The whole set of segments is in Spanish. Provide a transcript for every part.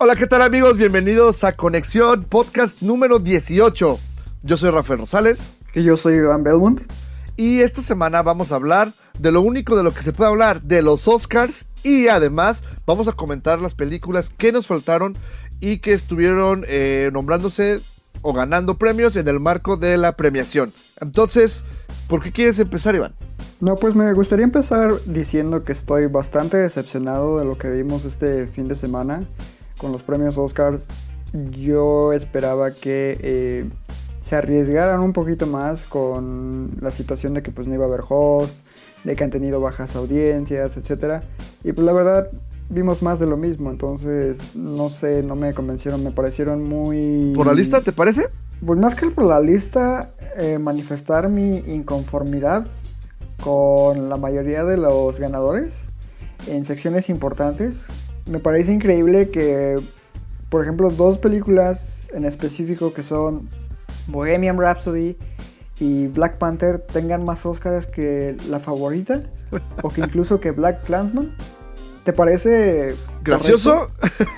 Hola, ¿qué tal amigos? Bienvenidos a Conexión Podcast número 18. Yo soy Rafael Rosales Y yo soy Iván Belmont. y esta semana vamos a hablar de lo único de lo que se puede hablar, de los Oscars y además vamos a comentar las películas que nos faltaron y que estuvieron eh, nombrándose o ganando premios en el marco de la premiación. Entonces, ¿por qué quieres empezar, Iván? No, pues me gustaría empezar diciendo que estoy bastante decepcionado de lo que vimos este fin de semana con los premios Oscars. Yo esperaba que eh, se arriesgaran un poquito más con la situación de que pues no iba a haber host, de que han tenido bajas audiencias, etc. Y pues la verdad vimos más de lo mismo, entonces no sé, no me convencieron, me parecieron muy... ¿Por la lista, te parece? Pues más que por la lista, eh, manifestar mi inconformidad con la mayoría de los ganadores en secciones importantes. Me parece increíble que, por ejemplo, dos películas en específico que son Bohemian Rhapsody y Black Panther tengan más Oscars que la favorita o que incluso que Black Clansman. ¿Te parece ¿Gracioso?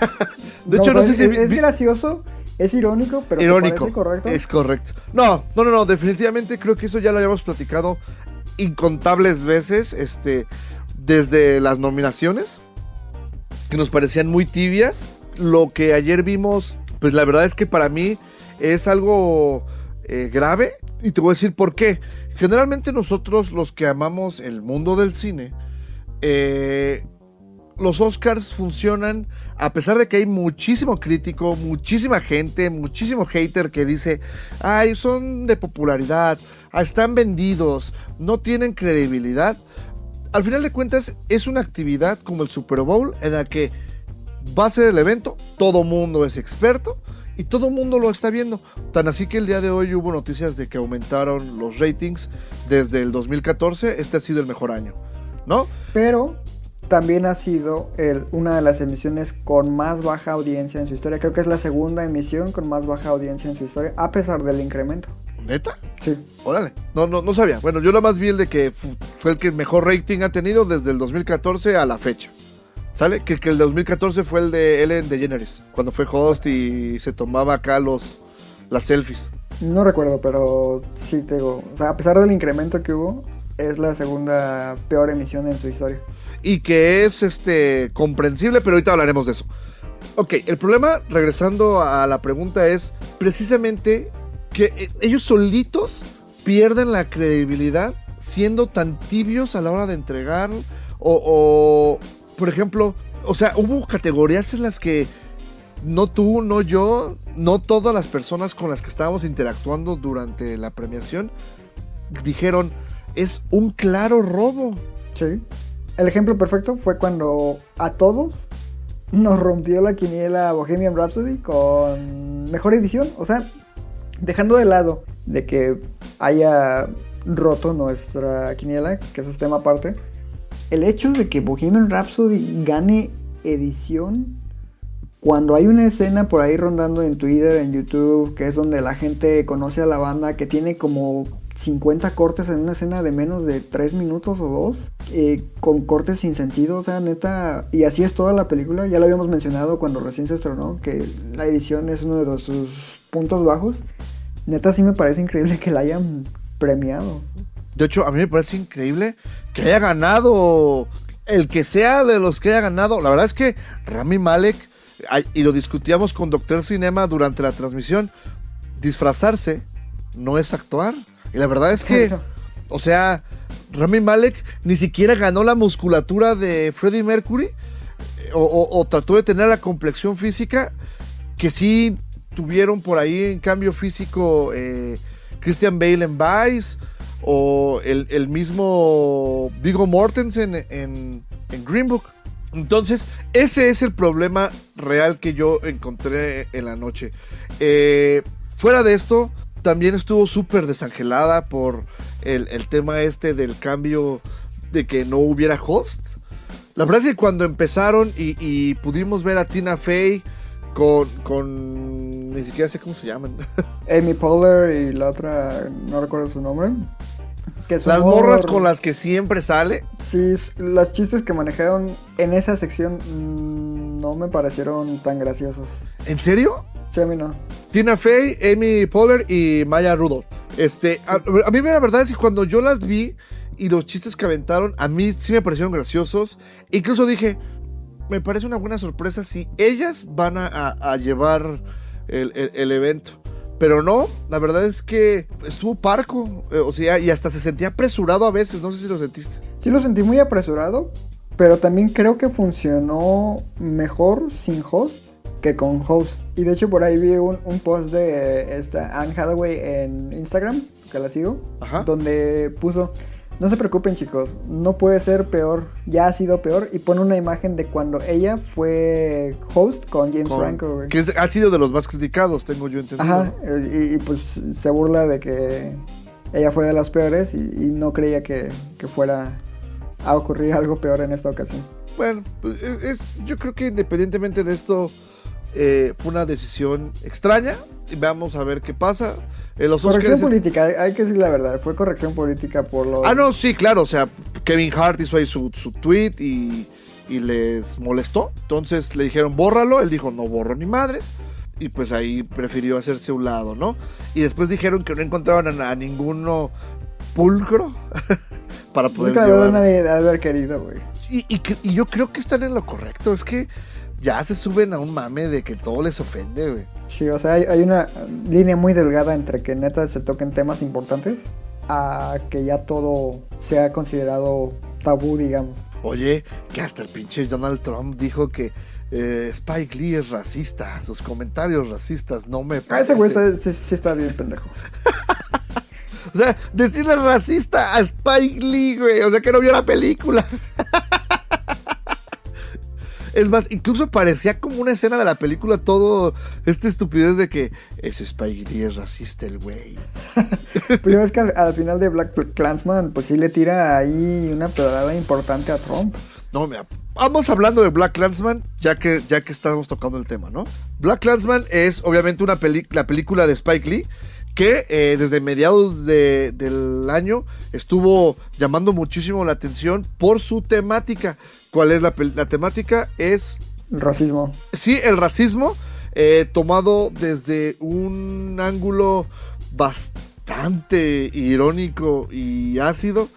de No, hecho, no sé si... es, gracioso, es irónico, pero ¿te Irónico. parece correcto? Es correcto. No, no, no, no, definitivamente creo que eso ya lo habíamos platicado incontables veces, este, desde las nominaciones, que nos parecían muy tibias. Lo que ayer vimos, pues la verdad es que para mí es algo eh, grave, y te voy a decir por qué. Generalmente nosotros, los que amamos el mundo del cine, eh, los Oscars funcionan a pesar de que hay muchísimo crítico, muchísima gente, muchísimo hater que dice, ay, son de popularidad, ah, están vendidos, no tienen credibilidad. Al final de cuentas es una actividad como el Super Bowl en la que va a ser el evento, todo mundo es experto y todo mundo lo está viendo. Tan así que el día de hoy hubo noticias de que aumentaron los ratings desde el 2014, este ha sido el mejor año, ¿no? Pero también ha sido una de las emisiones con más baja audiencia en su historia. Creo que es la segunda emisión con más baja audiencia en su historia, a pesar del incremento. ¿Neta? Sí. Órale, no, no, no sabía. Bueno, yo nada más vi el de que fu- fue el que mejor rating ha tenido desde el 2014 a la fecha. ¿Sale? Que, que el 2014 fue el de Ellen DeGeneres, cuando fue host y se tomaba acá los las selfies. No recuerdo, pero sí te digo. O sea, a pesar del incremento que hubo, es la segunda peor emisión en su historia. Y que es este comprensible, pero ahorita hablaremos de eso. Ok, el problema, regresando a la pregunta, es precisamente que eh, ellos solitos pierden la credibilidad siendo tan tibios a la hora de entregar. O, o, por ejemplo, o sea, hubo categorías en las que no tú, no yo, no todas las personas con las que estábamos interactuando durante la premiación dijeron, es un claro robo. Sí. El ejemplo perfecto fue cuando a todos nos rompió la quiniela Bohemian Rhapsody con mejor edición. O sea, dejando de lado de que haya roto nuestra quiniela, que eso es tema aparte, el hecho de que Bohemian Rhapsody gane edición cuando hay una escena por ahí rondando en Twitter, en YouTube, que es donde la gente conoce a la banda, que tiene como 50 cortes en una escena de menos de 3 minutos o 2, eh, con cortes sin sentido, o sea, neta, y así es toda la película, ya lo habíamos mencionado cuando recién se estrenó, que la edición es uno de sus puntos bajos, neta sí me parece increíble que la hayan premiado. De hecho, a mí me parece increíble que haya ganado el que sea de los que haya ganado. La verdad es que Rami Malek, y lo discutíamos con Doctor Cinema durante la transmisión, disfrazarse no es actuar. Y la verdad es que, o sea, Rami Malek ni siquiera ganó la musculatura de Freddie Mercury eh, o, o- o trató de tener la complexión física que sí tuvieron por ahí en cambio físico eh, Christian Bale en Vice o el, el mismo Vigo Mortensen en, en Green Book. Entonces, ese es el problema real que yo encontré en la noche. Eh, fuera de esto, también estuvo súper desangelada por el, el tema este del cambio de que no hubiera host. La verdad es que cuando empezaron y, y pudimos ver a Tina Fey con, con... Ni siquiera sé cómo se llaman. Amy Poehler y la otra, no recuerdo su nombre. Que su Las humor- morras con las que siempre sale. Sí, los chistes que manejaron en esa sección mm, no me parecieron tan graciosos. ¿En serio? Sí, a mí no. Tina Fey, Amy Poehler y Maya Rudolph. Este, a, a mí la verdad es que cuando yo las vi y los chistes que aventaron, a mí sí me parecieron graciosos. Incluso dije, me parece una buena sorpresa si ellas van a, a- a llevar el, el- el evento. Pero no, la verdad es que estuvo parco. eh, o sea, y hasta se sentía apresurado a veces. No sé si lo sentiste. Sí lo sentí muy apresurado, pero también creo que funcionó mejor sin host que con host. Y de hecho por ahí vi un, un post de esta Anne Hathaway en Instagram, que la sigo, Ajá. donde puso, no se preocupen chicos, no puede ser peor, ya ha sido peor, y pone una imagen de cuando ella fue host con James Con- Franco. güey. que es- ha sido de los más criticados, tengo yo entendido. Ajá, eh, y, y, pues se burla de que ella fue de las peores y, y no creía que, que fuera a ocurrir algo peor en esta ocasión. Bueno, pues es, yo creo que independientemente de esto, eh, fue una decisión extraña. Y vamos a ver qué pasa. Eh, los Corrección Oscars política, hay- hay que decir la verdad, fue corrección política por los... Ah, no, sí, claro. O sea, Kevin Hart hizo ahí su, su tweet y, y les molestó. Entonces le dijeron, bórralo. Él dijo, no borro ni madres. Y pues ahí prefirió hacerse a un lado, ¿no? Y después dijeron que no encontraban a, a ninguno pulcro para poder llevar. nadie haber querido, güey. Y, y que- y yo creo que están en lo correcto. Es que ya se suben a un mame de que todo les ofende, güey. Sí, o sea, hay, hay una línea muy delgada entre que neta se toquen temas importantes a que ya todo sea considerado tabú, digamos. Oye, que hasta el pinche Donald Trump dijo que eh, Spike Lee es racista. Sus comentarios racistas no me Ah, ese güey sí está bien pendejo. O sea, decirle racista a Spike Lee, güey. O sea, que no vio la película. Es más, incluso parecía como una escena de la película todo esta estupidez de que ese Spike Lee es racista el güey. Pues ya ves que al, al final de Black Clansman, pues sí le tira ahí una pedrada importante a Trump. No, mira, vamos hablando de Black Clansman, ya que, ya que estamos tocando el tema, ¿no? Black Clansman es obviamente una peli- la película de Spike Lee que eh, desde mediados de- del año estuvo llamando muchísimo la atención por su temática. ¿Cuál es la, la temática? Es, El racismo. sí, el racismo eh, tomado desde un ángulo bastante irónico y ácido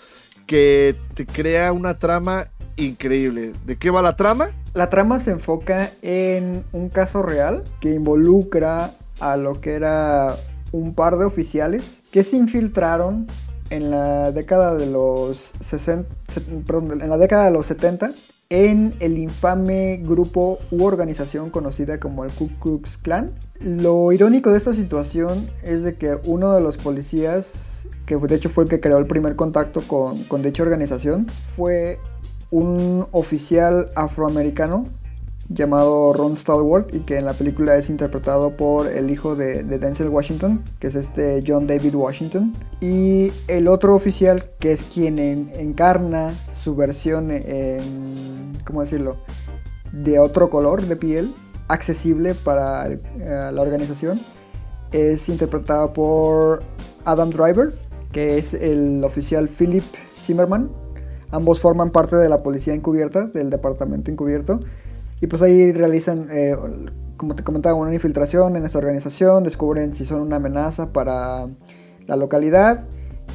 que te crea una trama increíble. ¿De qué va la trama? La trama se enfoca en un caso real que involucra a lo que era un par de oficiales que se infiltraron en la década de los 60, se- perdón, en la década de los 70 en el infame grupo u organización conocida como el Ku Klux Klan. Lo irónico de esta situación es de que uno de los policías, que de hecho fue el que creó el primer contacto con, con dicha organización, fue un oficial afroamericano llamado Ron Stallworth y que en la película es interpretado por el hijo de, de Denzel Washington, que es este John David Washington. Y el otro oficial, que es quien en- encarna su versión en, ¿cómo decirlo?, de otro color de piel, accesible para eh, la organización, es interpretado por Adam Driver, que es el oficial Philip Zimmerman. Ambos forman parte de la policía encubierta, del departamento encubierto. Y pues ahí realizan, eh, como te comentaba, una infiltración en esta organización, descubren si son una amenaza para la localidad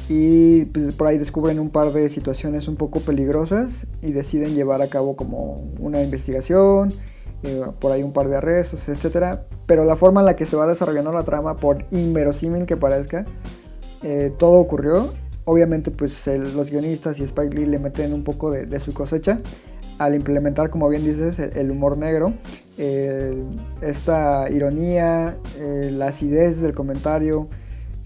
y pues, por ahí descubren un par de situaciones un poco peligrosas y deciden llevar a cabo como una investigación, eh, por ahí un par de arrestos, etcétera. Pero la forma en la que se va desarrollando la trama, por inverosímil que parezca, eh, todo ocurrió. Obviamente, pues los guionistas y Spike Lee le meten un poco de su cosecha al implementar, como bien dices, el, humor negro, esta ironía, la acidez del comentario.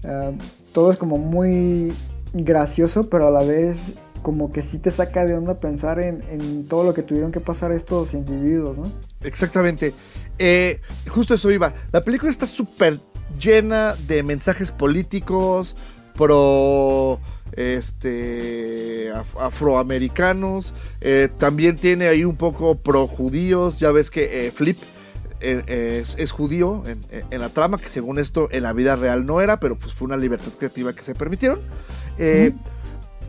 ah, todo es como muy gracioso, pero a la vez como que sí te saca de onda pensar en, en todo lo que tuvieron que pasar estos individuos, ¿no? Exactamente. Eh, justo eso iba. La película está súper llena de mensajes políticos, pro este af- afroamericanos. eh, también tiene ahí un poco pro judíos. Ya ves que eh, Flip eh, es, es judío en, en la trama, que según esto en la vida real no era, pero pues fue una libertad creativa que se permitieron.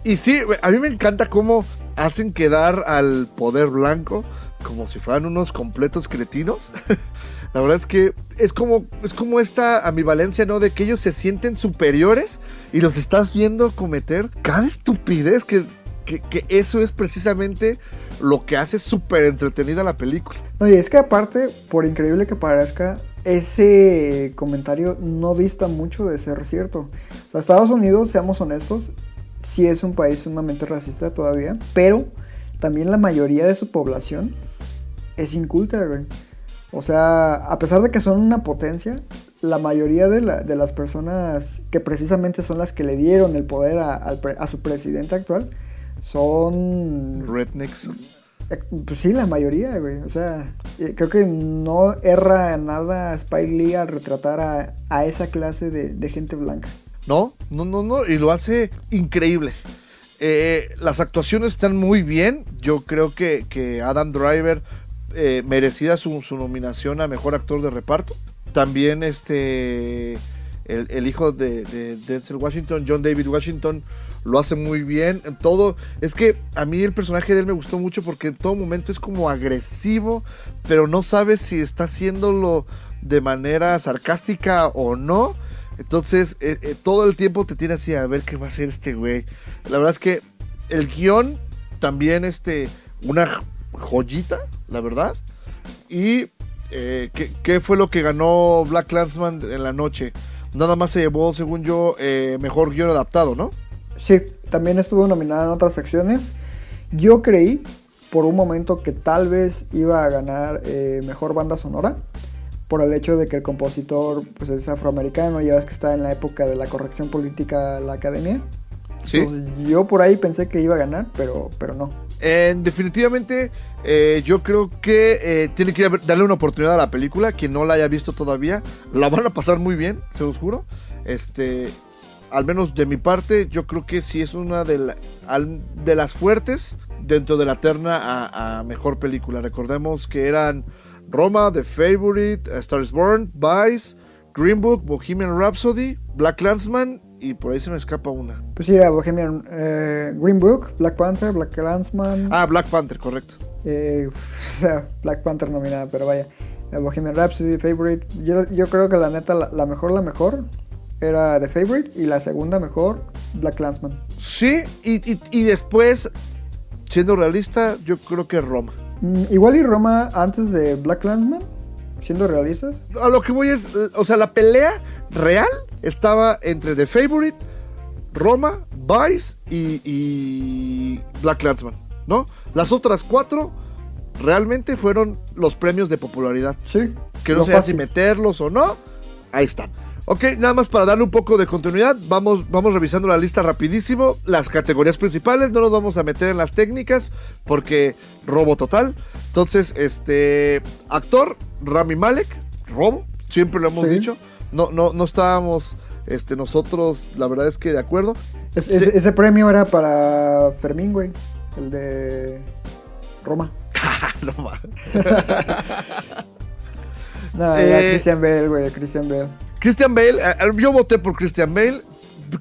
Y sí, a mí me encanta cómo hacen quedar al poder blanco como si fueran unos completos cretinos. La verdad es que es como, es como esta ambivalencia, ¿no? De que ellos se sienten superiores y los estás viendo cometer cada estupidez que, que, que eso es precisamente lo que hace súper entretenida la película. No, y es que aparte, por increíble que parezca, ese comentario no dista mucho de ser cierto. O sea, Estados Unidos, seamos honestos, sí es un país sumamente racista todavía, pero también la mayoría de su población es inculta, güey. O sea, a pesar de que son una potencia, la mayoría de, la- de las personas que precisamente son las que le dieron el poder a, su presidente actual son Rednecks. eh, Pues sí, la mayoría, güey. O sea, eh, creo que no erra nada Spike Lee al retratar a, a esa clase de, de gente blanca. No, no, no, no, y lo hace increíble. Eh, las actuaciones están muy bien. Yo creo que, que Adam Driver eh, merecía su, nominación a mejor actor de reparto. También este el, hijo de, de Denzel Washington, John David Washington, lo hace muy bien. En todo, es que a mí el personaje de él me gustó mucho porque en todo momento es como agresivo, pero no sabes si está haciéndolo de manera sarcástica o no. Entonces, eh, eh, todo el tiempo te tiene así a ver qué va a hacer este güey. La verdad es que el guion también, este, una joyita, la verdad. Y, eh, ¿qué, qué fue lo que ganó Black Clansman en la noche? Nada más se llevó, según yo, eh, mejor guion adaptado, ¿no? Sí, también estuvo nominada en otras secciones. Yo creí por un momento que tal vez iba a ganar eh, mejor banda sonora. Por el hecho de que el compositor pues, es afroamericano, ya ves que está en la época de la corrección política la academia. Sí. Entonces, yo por ahí pensé que iba a ganar, pero, pero no. Definitivamente, eh, yo creo que eh, tiene que darle una oportunidad a la película. Quien no la haya visto todavía, la van a pasar muy bien, se los juro. Este, al menos de mi parte, yo creo que sí es una de, las fuertes dentro de la terna a, a mejor película. Recordemos que eran Roma, The Favorite, A Star is Born, Vice, Green Book, Bohemian Rhapsody, Black Landsman y por ahí se me escapa una. Pues sí, era Bohemian eh, Green Book, Black Panther, Black Clansman. Ah, Black Panther, correcto. Eh, o sea, Black Panther nominada, pero vaya. Eh, Bohemian Rhapsody, Favorite. Yo, yo creo que la neta, la, la mejor, la mejor era The Favorite. Y la segunda mejor, Black Clansman. Sí, y, y- y después, siendo realista, yo creo que Roma. Mm, igual y Roma antes de Black Clansman, siendo realistas. A lo que voy es, o sea, la pelea real estaba entre The Favorite, Roma, Vice y, y Black Landsman, ¿no? Las otras cuatro realmente fueron los premios de popularidad. Sí. Que no lo sé si meterlos o no. Ahí están. Ok, nada más para darle un poco de continuidad, vamos, vamos revisando la lista rapidísimo. Las categorías principales, no nos vamos a meter en las técnicas porque robo total. Entonces, este actor, Rami Malek, robo, siempre lo hemos Sí. dicho. No, no, no estábamos este, nosotros, la verdad es que de acuerdo. Es- Sí. ese, ese premio era para Fermín, güey. El de Roma. No No, era Eh, Christian Bale, güey. Christian Bale. Christian Bale, eh, eh, yo voté por Christian Bale.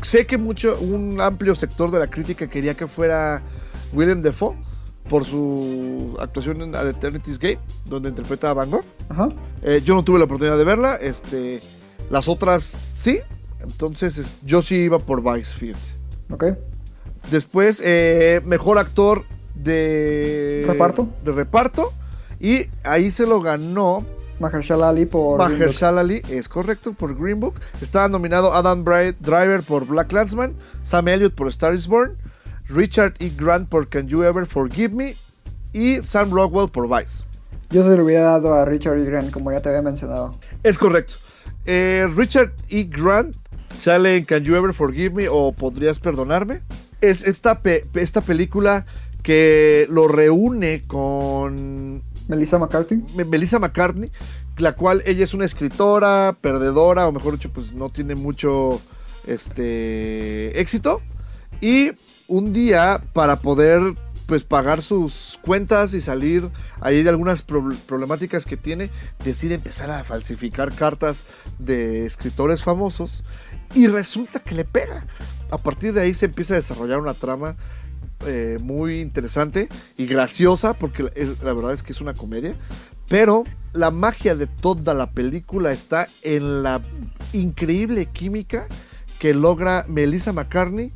Sé que mucho, un amplio sector de la crítica quería que fuera Willem Dafoe por su actuación en Eternity's Gate, donde interpreta a Van Gogh. Ajá. Eh, yo no tuve la oportunidad de verla, este, las otras sí, entonces es- yo sí iba por Vice, fíjate. Ok. Después, eh, mejor actor de ¿Reparto? De reparto. Y ahí se lo ganó Mahershala Ali por. Mahershala Ali, es correcto, por Green Book. Estaba nominado Adam Bri- Driver por Black Landsman, Sam Elliott por Star is Born, Richard E. Grant por Can You Ever Forgive Me y Sam Rockwell por Vice. Yo se lo hubiera dado a Richard E. Grant, como ya te había mencionado. Es correcto. Eh, Richard E. Grant sale en Can You Ever Forgive Me o Podrías Perdonarme. es esta, pe- esta película que lo reúne con Melissa McCarthy. Me- Melissa McCartney, la cual ella es una escritora, perdedora, o mejor dicho, pues no tiene mucho este éxito. Y un día, para poder pues pagar sus cuentas y salir ahí de algunas pro- problemáticas que tiene, decide empezar a falsificar cartas de escritores famosos y resulta que le pega. A partir de ahí se empieza a desarrollar una trama eh, muy interesante y graciosa, porque la verdad es que es una comedia, pero la magia de toda la película está en la increíble química que logra Melissa McCartney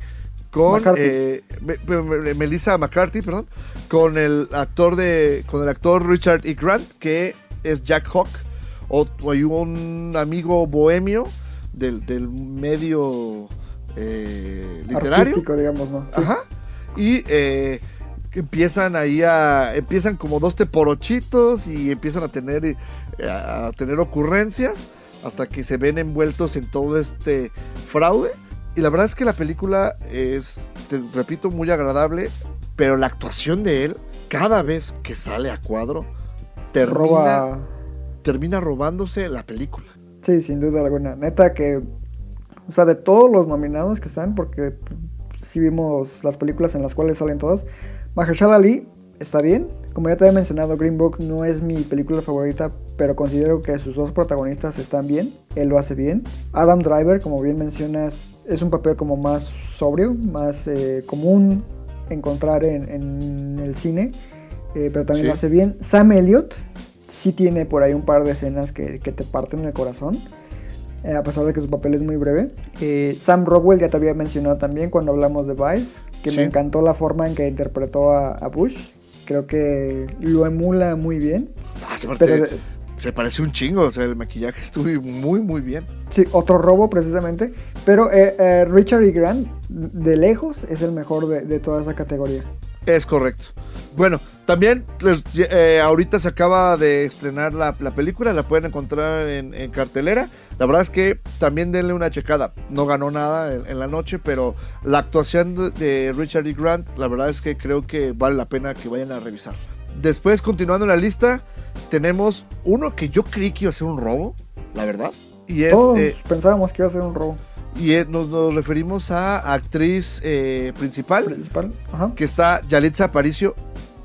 con McCarthy. eh, Me- Me- Me- Melissa McCarthy, perdón, con el actor de con el actor Richard E. Grant que es Jack Hawk o, o hay un amigo bohemio del, del medio eh, literario Artístico, digamos, ¿no? Sí. Ajá. Y eh, que empiezan ahí a. Empiezan como dos teporochitos y empiezan a tener, eh, a tener ocurrencias hasta que se ven envueltos en todo este fraude. Y la verdad es que la película es, te repito, muy agradable, pero la actuación de él, cada vez que sale a cuadro, termina, Roba. termina robándose la película. Sí, sin duda alguna. Neta que. O sea, de todos los nominados que están, porque si vimos las películas en las cuales salen todos, Mahershala Ali está bien. Como ya te había mencionado, Green Book no es mi película favorita, pero considero que sus dos protagonistas están bien. Él lo hace bien. Adam Driver, como bien mencionas, es un papel como más sobrio, más eh, común encontrar en, en el cine, eh, pero también Sí. lo hace bien. Sam Elliott sí tiene por ahí un par de escenas que, que te parten el corazón. eh, a pesar de que su papel es muy breve. Sam Rockwell ya te había mencionado también cuando hablamos de Vice, que Sí. me encantó la forma en que interpretó a, a Bush. Creo que lo emula muy bien. Ah, se, Pero- se parece un chingo, o sea, el maquillaje estuvo muy, muy bien. Sí, otro robo precisamente. Pero eh, eh, Richard E. Grant, de lejos, es el mejor de, de toda esa categoría. Es correcto. Bueno, también les- eh, ahorita se acaba de estrenar la, la película, la pueden encontrar en, en cartelera. La verdad es que también denle una checada. No ganó nada en, en la noche, pero la actuación de, de Richard E. Grant, la verdad es que creo que vale la pena que vayan a revisar. Después, continuando en la lista, tenemos uno que yo creí que iba a ser un robo, la verdad. Y es, Todos eh, pensábamos que iba a ser un robo y es- nos, nos referimos a actriz eh, principal principal. Ajá. que está Yalitza Aparicio,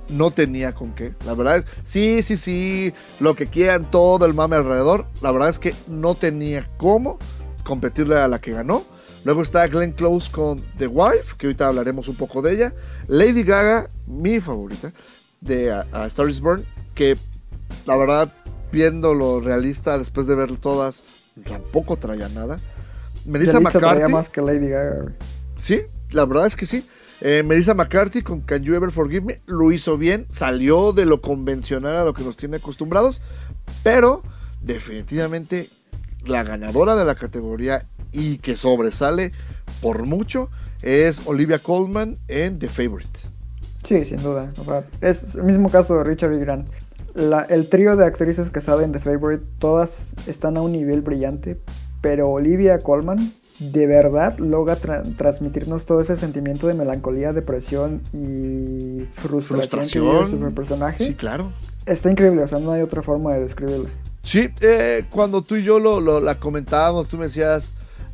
no tenía con qué. La verdad es, sí, sí, sí, lo que quieran, todo el mame alrededor. La verdad es que no tenía cómo competirle a la que ganó. Luego está Glenn Close con The Wife, que ahorita hablaremos un poco de ella. Lady Gaga, mi favorita, de A, A Star is Born, que la verdad, viendo lo realista, después de ver todas, tampoco traía nada. Melissa Yalitza McCarthy. más que Lady Gaga. Sí, la verdad es que sí. Eh, Melissa McCarthy con Can You Ever Forgive Me lo hizo bien, salió de lo convencional a lo que nos tiene acostumbrados, pero definitivamente la ganadora de la categoría y que sobresale por mucho es Olivia Colman en The Favorite. Sí, sin duda. O sea, es el mismo caso de Richard E. Grant. La- el trío de actrices que salen de Favorite, todas están a un nivel brillante, pero Olivia Colman de verdad logra tra- transmitirnos todo ese sentimiento de melancolía, depresión y frustración, que vive su personaje. Sí, claro. Está increíble, o sea, no hay otra forma de describirla. Sí, eh, cuando tú y yo lo, lo- la comentábamos, tú me decías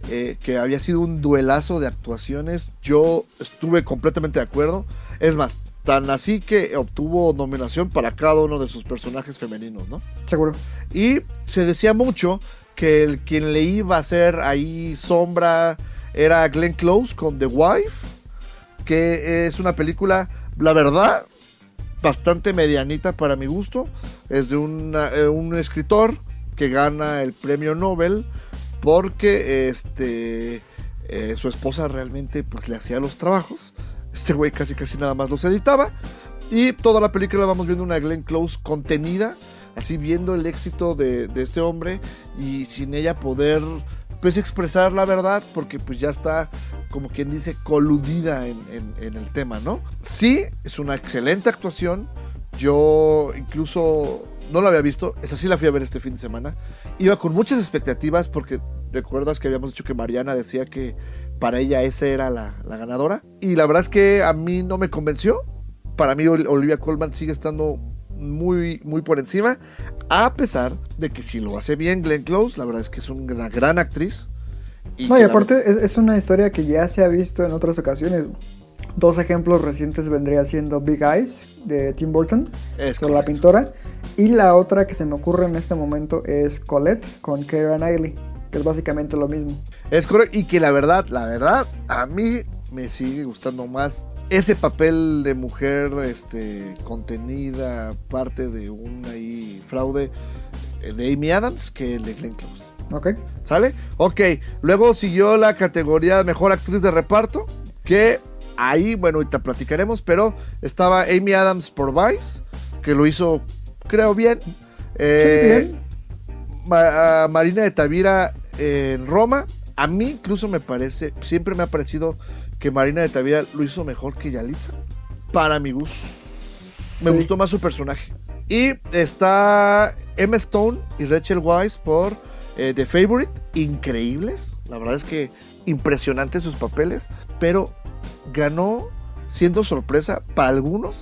eh, que había sido un duelazo de actuaciones. Yo estuve completamente de acuerdo. Es más, tan así que obtuvo nominación para cada uno de sus personajes femeninos, ¿no? Seguro. Y se decía mucho que el quien le iba a hacer ahí sombra era Glenn Close con The Wife, que es una película, la verdad, bastante medianita para mi gusto. Es de una- eh, un escritor que gana el premio Nobel porque este eh, su esposa realmente pues le hacía los trabajos. Este güey casi casi nada más los editaba. Y toda la película vamos viendo una Glenn Close contenida, así viendo el éxito de, de este hombre y sin ella poder pues expresar la verdad porque pues ya está como quien dice coludida en, en- el tema, ¿no? Sí, es una excelente actuación. Yo incluso no la había visto, esa sí la fui a ver este fin de semana. Iba con muchas expectativas porque recuerdas que habíamos dicho que Mariana decía que para ella esa era la, la ganadora. Y la verdad es que a mí no me convenció. Para mí Ol- Olivia Colman sigue estando muy, muy por encima. A pesar de que si lo hace bien Glenn Close, la verdad es que es una gran actriz. No, y que la aparte es, es una historia que ya se ha visto en otras ocasiones. Dos ejemplos recientes vendría siendo Big Eyes de Tim Burton, Es con la pintora. Y la otra que se me ocurre en este momento es Colette con Keira Knightley, que es básicamente lo mismo. Es correcto. Y que la verdad, la verdad, a mí me sigue gustando más ese papel de mujer este, contenida, parte de un ahí fraude eh, de Amy Adams que de Glenn Close. ¿Ok? ¿Sale? Ok. Luego siguió la categoría Mejor Actriz de Reparto. Que ahí, bueno, ahorita platicaremos. Pero estaba Amy Adams por Vice. Que lo hizo, creo, bien. Eh, sí, bien. Ma- a Marina de Tavira en Roma. A mí incluso me parece, siempre me ha parecido que Marina de Tavira lo hizo mejor que Yalitza. Para mi gusto. Me Sí. gustó más su personaje. Y está Emma Stone y Rachel Weisz por eh, The Favorite. Increíbles. La verdad es que impresionantes sus papeles. Pero ganó siendo sorpresa para algunos.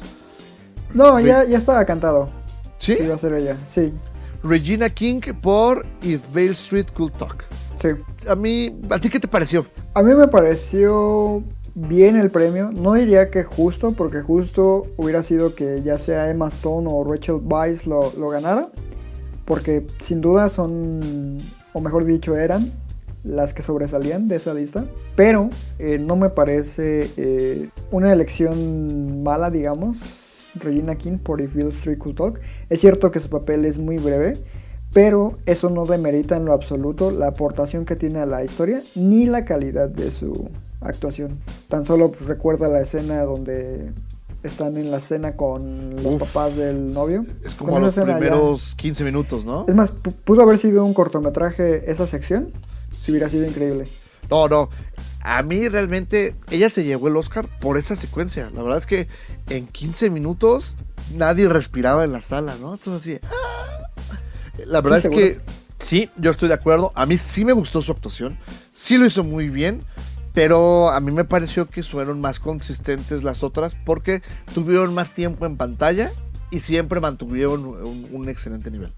No, ya, ya estaba cantado. ¿Sí? Iba a ser ella. Sí, Regina King por If Vale Street Could Talk. Sí. A mí, ¿a ti qué te pareció? A mí me pareció bien el premio. No diría que justo, porque justo hubiera sido que ya sea Emma Stone o Rachel Weisz lo, ganara. Porque sin duda son, o mejor dicho, eran las que sobresalían de esa lista. Pero eh, no me parece eh, una elección mala, digamos. Regina King por If Street Could Talk. Es cierto que su papel es muy breve, pero eso no demerita en lo absoluto la aportación que tiene a la historia ni la calidad de su actuación. Tan solo pues, recuerda la escena donde están en la cena con los Uf. papás del novio. Es como esa los ya- primeros 15 minutos, ¿no? Es más, pu- pudo haber sido un cortometraje esa sección si hubiera sido increíble. No, no. A mí realmente, ella se llevó el Oscar por esa secuencia. La verdad es que en 15 minutos nadie respiraba en la sala, ¿no? Entonces así. ¡ah! La verdad Sí, es que sí, yo estoy de acuerdo. A mí sí me gustó su actuación. Sí lo hizo muy bien. Pero a mí me pareció que fueron más consistentes las otras porque tuvieron más tiempo en pantalla y siempre mantuvieron un, un excelente nivel.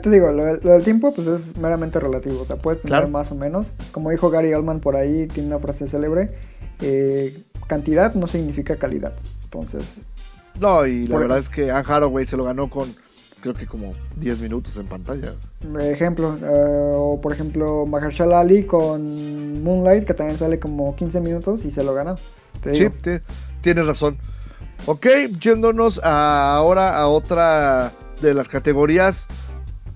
Te digo, lo, del- lo del tiempo pues es meramente relativo, o sea, puedes tener Claro. más o menos. Como dijo Gary Oldman por ahí, tiene una frase célebre, eh, cantidad no significa calidad. Entonces, No, y la verdad es que Anne Hathaway se lo ganó con creo que como 10 minutos en pantalla. ejemplo, eh, o por ejemplo Mahershala Ali con Moonlight, que también sale como 15 minutos y se lo ganó. Sí, tienes razón. Ok, yéndonos a- ahora a otra de las categorías,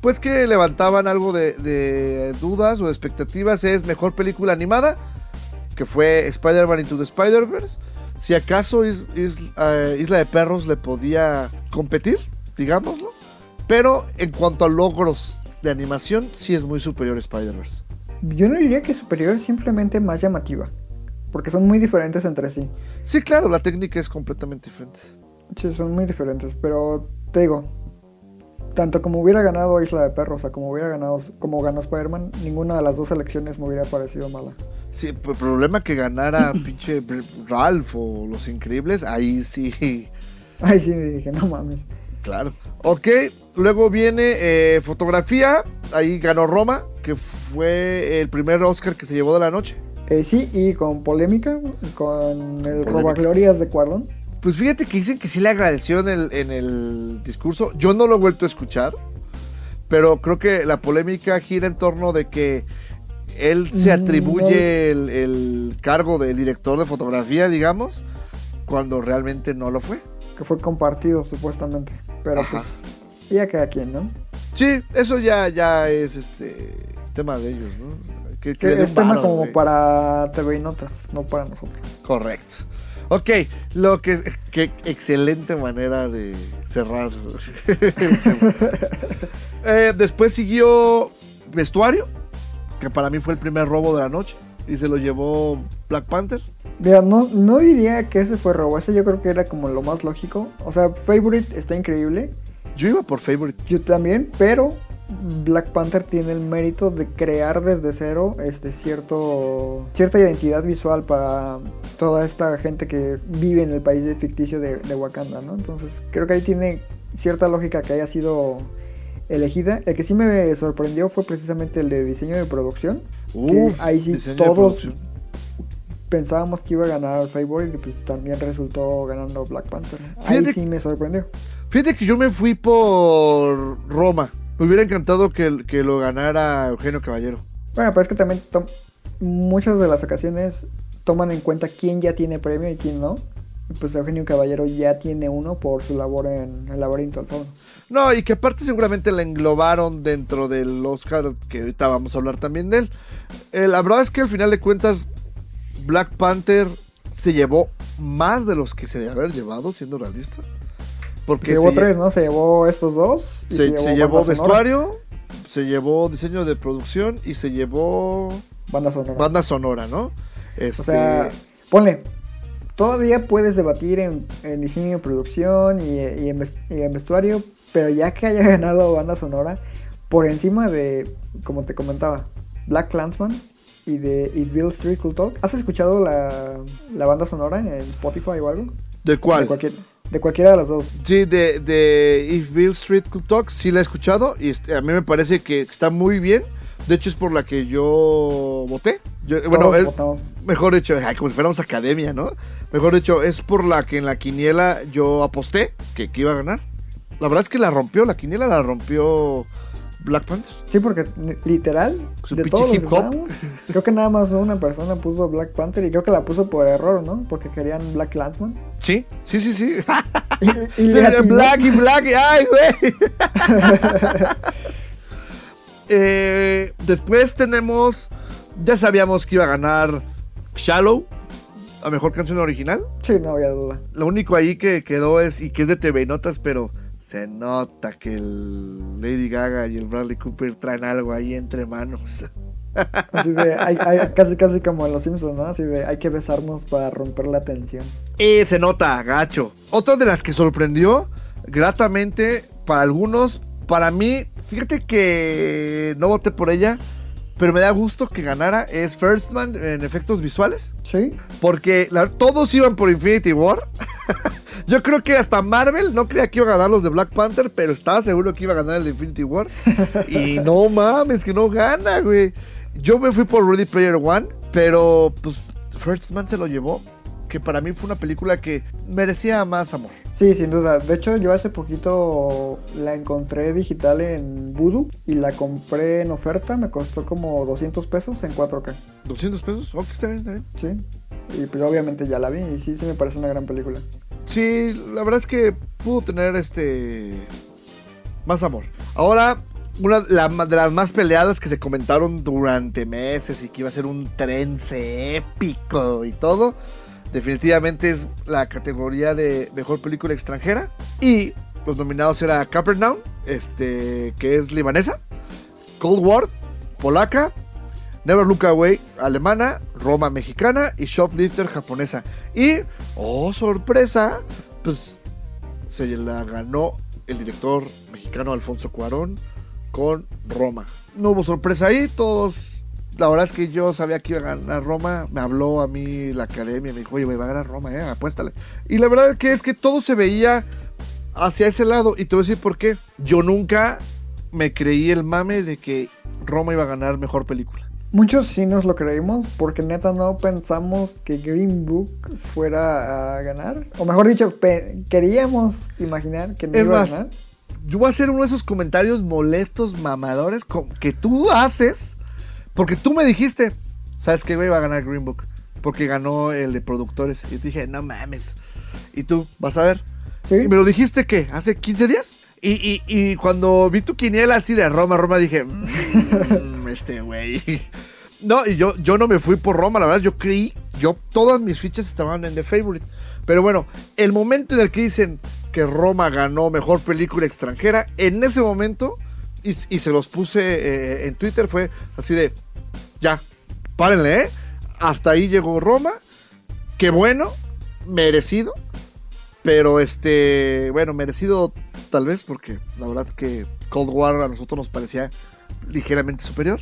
pues que levantaban algo de, de dudas o de expectativas, es mejor película animada, que fue Spider-Man Into the Spider-Verse. Si acaso Is- Is- eh, Isla de Perros le podía competir, digámoslo. Pero en cuanto a logros de animación, sí es muy superior Spider-Verse. Yo no diría que superior, simplemente más llamativa, porque son muy diferentes entre sí. Sí, claro, la técnica es completamente diferente. Sí, son muy diferentes, pero te digo, tanto como hubiera ganado Isla de Perros, o sea, como hubiera ganado, como ganó Spider-Man, ninguna de las dos elecciones me hubiera parecido mala. Sí, el problema que ganara pinche Ralph o Los Increíbles, ahí sí, Ay, sí, dije, no mames. claro. Ok, luego viene eh, fotografía, ahí ganó Roma, que fue el primer Oscar que se llevó de la noche. Eh, sí, y con polémica, con el robaglorias de Cuarón. Pues fíjate que dicen que sí le agradeció en el, en el discurso, yo no lo he vuelto a escuchar, pero creo que la polémica gira en torno de que él se Mm, atribuye el, el cargo de director de fotografía, digamos, cuando realmente no lo fue. que fue compartido supuestamente. Pero Ajá. pues, ya cada quien, ¿no? Sí, eso ya, ya es este tema de ellos, ¿no? Que, es tema como güey. para TV y Notas, no para nosotros. Correcto. Ok, lo que qué excelente manera de cerrar. Eh, después siguió vestuario, que para mí fue el primer robo de la noche y se lo llevó Black Panther. Mira, no, no diría que ese fue robo, ese yo creo que era como lo más lógico. O sea, Favorite está increíble, Yo iba por favorite. yo también, pero Black Panther tiene el mérito de crear desde cero este cierto cierta identidad visual para toda esta gente que vive en el país ficticio de, de Wakanda, ¿no? Entonces creo que ahí tiene cierta lógica que haya sido elegida. El que sí me sorprendió fue precisamente el de diseño de producción. que ahí sí todos pensábamos que iba a ganar Favorite y pues también resultó ganando Black Panther. Ahí Fíjate- sí me sorprendió. Fíjate que yo me fui por Roma. Me hubiera encantado que, que lo ganara Eugenio Caballero. Bueno, pero es que también muchas de las ocasiones toman en cuenta quién ya tiene premio y quién no. Pues Eugenio Caballero ya tiene uno por su labor en el laberinto del fauno. No, y que aparte seguramente la englobaron dentro del Oscar, que ahorita vamos a hablar también de él. Eh, la verdad es que al final de cuentas, Black Panther se llevó más de los que se debe haber llevado, siendo realista. Porque Se llevó lle- tres, ¿no? Se llevó estos dos. y se, se llevó vestuario, se llevó diseño de producción y se llevó Banda sonora. banda sonora, ¿no? Este, O sea, ponle. Todavía puedes debatir en, en diseño y producción y, y en, ves- y en vestuario, pero ya que haya ganado banda sonora, por encima de, como te comentaba, Black Clansman y de If Bill Street Could Talk. ¿Has escuchado la, la banda sonora en Spotify o algo? ¿De De, cuál? cualquier, de cualquiera de los dos. Sí, de, de If Bill Street Could Talk, sí la he escuchado y este, a mí me parece que está muy bien. De hecho, es por la que yo voté. Yo- bueno, es- mejor dicho, ay, como si fuéramos academia, ¿no? Mejor dicho, es por la que en la quiniela yo aposté que, que iba a ganar. La verdad es que la rompió, la quiniela la rompió Black Panther. Sí, porque literal, Su de todos los que estábamos, creo que nada más una persona puso Black Panther y creo que la puso por error, ¿no? Porque querían Black Clansman. Sí, sí, sí, sí. Y, y Sí. Black y Black, y- ay, güey. Eh, después tenemos, ya sabíamos que iba a ganar Shallow, a mejor canción original. Sí, no había duda. Lo único ahí que quedó es, y que es de TV Notas, pero se nota que el Lady Gaga y el Bradley Cooper traen algo ahí entre manos. Así de, hay, hay- casi casi como en Los Simpsons, ¿no? Así de, hay que besarnos para romper la tensión. Eh, se nota, gacho. Otra de las que sorprendió gratamente para algunos, para mí, fíjate que no voté por ella, pero me da gusto que ganara, es First Man en efectos visuales. Sí, Porque la- todos iban por Infinity War. Yo creo que hasta Marvel no creía que iba a ganar los de Black Panther, pero estaba seguro que iba a ganar el de Infinity War. y no mames, que no gana, güey. Yo me fui por Ready Player One, pero pues First Man se lo llevó. Que para mí fue una película que merecía más amor. sí, sin duda. De hecho, yo hace poquito la encontré digital en Voodoo y la compré en oferta. Me costó como 200 pesos en 4K. ¿200 pesos? Ok, está bien, está bien. Sí. Y pues obviamente ya la vi y sí, sí me parece una gran película. Sí, la verdad es que pudo tener este más amor. Ahora, una de las más peleadas que se comentaron durante meses y que iba a ser un trence épico y todo, definitivamente es la categoría de mejor película extranjera y los nominados era Capernaum, este que es libanesa, Cold War, polaca, Never Look Away, alemana, Roma, mexicana y Shoplifter, japonesa. Y, oh, sorpresa, pues se la ganó el director mexicano Alfonso Cuarón con Roma. No hubo sorpresa ahí, todos. La verdad es que yo sabía que iba a ganar Roma. Me habló a mí la academia, me dijo, oye, va a ganar Roma, eh, apuéstale. Y la verdad que es que todo se veía hacia ese lado. Y te voy a decir por qué. Yo nunca me creí el mame de que Roma iba a ganar mejor película. Muchos sí nos lo creímos porque neta no pensamos que Green Book fuera a ganar. O mejor dicho, queríamos imaginar que no Es iba más, a ganar. yo voy a hacer uno de esos comentarios molestos, mamadores, que tú haces, porque tú me dijiste, ¿sabes qué, güey? Va a ganar Green Book, porque ganó el de productores. Y yo te dije, no mames. Y tú, vas a ver. Sí. Y me lo dijiste, ¿qué? ¿Hace 15 días? Y, y- cuando vi tu quiniela así de Roma, Roma, dije, "Mm, este güey. No, y yo, yo no me fui por Roma, la verdad, yo creí, yo, todas mis fichas estaban en The Favorite. Pero bueno, el momento en el que dicen que Roma ganó mejor película extranjera, en ese momento, y, y se los puse eh, en Twitter, fue así de, ya, párenle, ¿eh? Hasta ahí llegó Roma, qué bueno, merecido, pero este, bueno, merecido tal vez porque la verdad que Cold War a nosotros nos parecía ligeramente superior.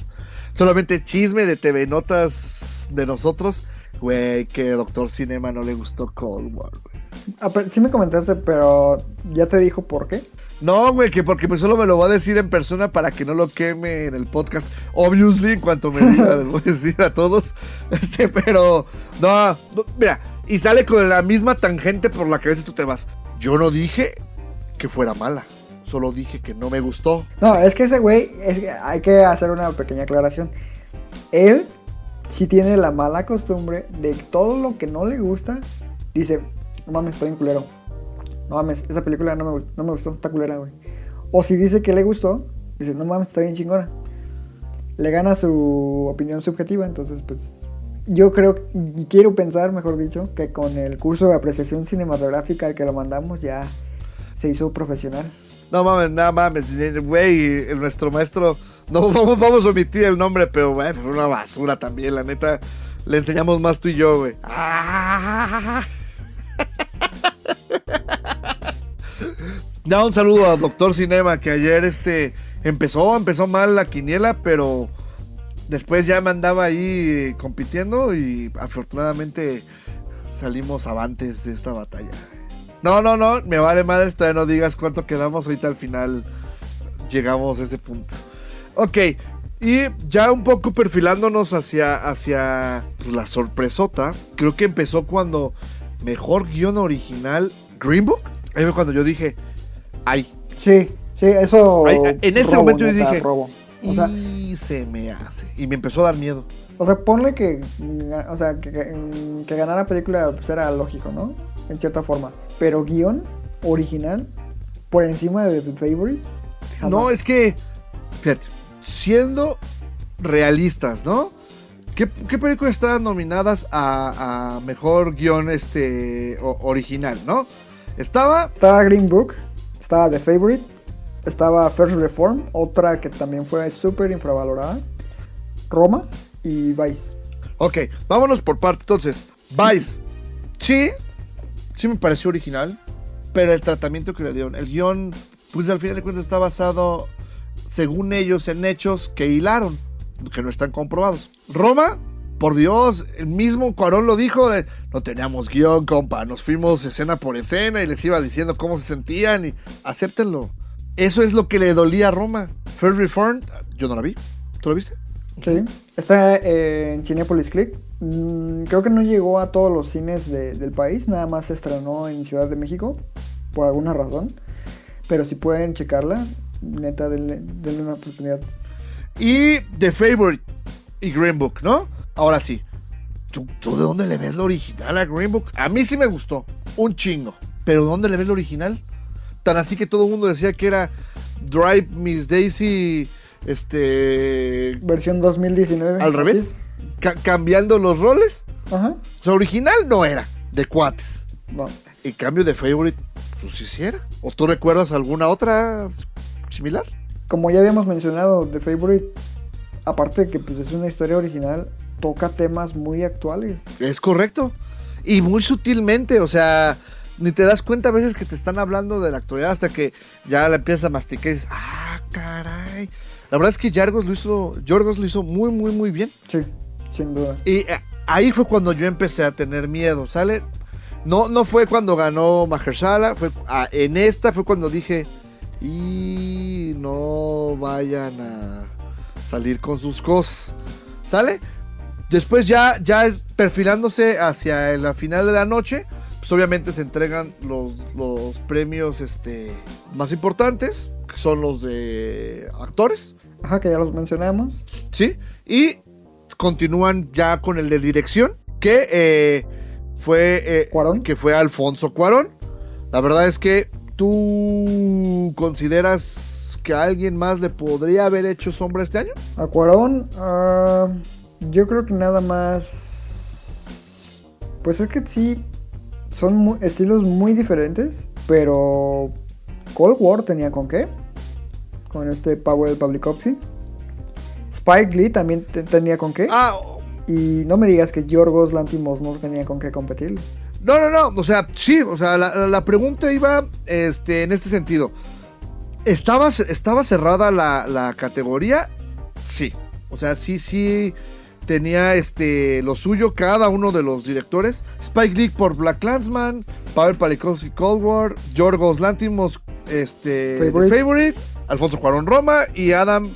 Solamente chisme de TV Notas de nosotros, güey, que Doctor Cinema no le gustó Cold War, güey. Ah, pero sí me comentaste, pero ya te dijo por qué. No, güey, que porque pues solo me lo va a decir en persona para que no lo queme en el podcast. Obviously, en cuanto me diga, les voy a decir a todos. Este, pero, no, no, mira, y sale con la misma tangente por la que a veces tú te vas. Yo no dije que fuera mala, solo dije que no me gustó. No, es que ese güey, es que hay que hacer una pequeña aclaración. Él sí tiene la mala costumbre de todo lo que no le gusta, dice, no mames, estoy en culero. No mames, esa película no me, no me gustó, está culera, güey. O si dice que le gustó, dice, no mames, está bien chingona. Le gana su opinión subjetiva, entonces pues yo creo y quiero pensar, mejor dicho, que con el curso de apreciación cinematográfica al que lo mandamos ya se hizo profesional. No mames, nada mames, güey, nuestro maestro, no vamos, vamos a omitir el nombre, pero güey, fue una basura también, la neta. Le enseñamos más tú y yo, güey. Ah. Da un saludo a Doctor Cinema que ayer este empezó, empezó mal la quiniela, pero después ya me andaba ahí compitiendo y afortunadamente salimos avantes de esta batalla. No, no, no, me vale madre, todavía no digas cuánto quedamos, ahorita al final llegamos a ese punto. Ok, y ya un poco perfilándonos hacia, hacia pues, la sorpresota, creo que empezó cuando mejor guion original Green Book. Ahí fue cuando yo dije, ay, Sí, sí, eso. Ay, en ese momento yo dije, robo. O sea, y se me hace. Y me empezó a dar miedo. o sea, ponle que. O sea, que, que, que ganara película pues era lógico, ¿no? En cierta forma. Pero guion original, por encima de The Favorite. jamás. No, es que, fíjate, siendo realistas, ¿no? ¿Qué, qué películas estaban nominadas a, a mejor guion este, o- original, no? Estaba Estaba Green Book, estaba The Favorite, estaba First Reform, otra que también fue súper infravalorada. Roma y Vice. Ok, vámonos por parte. Entonces, Vice. Sí, sí me pareció original, pero el tratamiento que le dieron, el guion, pues al final de cuentas está basado, según ellos, en hechos que hilaron, que no están comprobados. Roma, por Dios, el mismo Cuarón lo dijo, no teníamos guion, compa, nos fuimos escena por escena y les iba diciendo cómo se sentían y acéptenlo. Eso es lo que le dolía a Roma. First Reform, yo no la vi. ¿Tú la viste? Sí. Está eh, en Cinepolis Click. Mm, creo que no llegó a todos los cines de- del país, nada más se estrenó en Ciudad de México, por alguna razón. Pero si pueden checarla, neta, denle, denle una oportunidad. Y The Favorite y Green Book, ¿no? Ahora sí. ¿Tú, tú de dónde le ves lo original a Green Book? A mí sí me gustó. Un chingo. Pero ¿dónde le ves lo original? Tan así que todo el mundo decía que era Drive Miss Daisy. Este. Versión 2019. Al revés. Ca- cambiando los roles. Ajá. O sea, original no era. De cuates. No. En cambio, de Favorite, pues sí, sí era. ¿O tú recuerdas alguna otra similar? Como ya habíamos mencionado, The Favorite, aparte de que pues, es una historia original, toca temas muy actuales. Es correcto. Y muy sutilmente, o sea, ni te das cuenta a veces que te están hablando de la actualidad hasta que ya la empiezas a masticar y dices, ah, caray. La verdad es que Yargos lo hizo, Yorgos lo hizo muy, muy, muy bien. Sí, sin duda. Y eh, ahí fue cuando yo empecé a tener miedo, ¿sale? No, no fue cuando ganó Mahershala, fue ah, en esta fue cuando dije, y no vayan a salir con sus cosas, ¿sale? Después ya, ya perfilándose hacia la final de la noche, pues obviamente se entregan los, los premios este, más importantes, que son los de actores, Ajá, que ya los mencionamos. ¿sí? Y continúan ya con el de dirección, que eh, fue eh, Cuarón. que fue Alfonso Cuarón. La verdad es que tú consideras que a alguien más le podría haber hecho sombra este año. A Cuarón, ah, yo creo que nada más. Pues es que sí, son estilos muy diferentes, pero Cold War tenía con qué? Con este Powell Pavlikovsky. Spike Lee también te- tenía con qué. Ah, Y no me digas que Yorgos Lantimos no tenía con qué competir. no, no, no, o sea, sí, o sea, la, la pregunta iba este, en este sentido. ¿Estaba, estaba cerrada la, la categoría? Sí. O sea, sí, sí tenía este lo suyo cada uno de los directores. Spike Lee por Black Clansman, Pavel Palikowski Cold War, Yorgos Lantimos este Favorite. The Favorite, Alfonso Cuarón Roma y Adam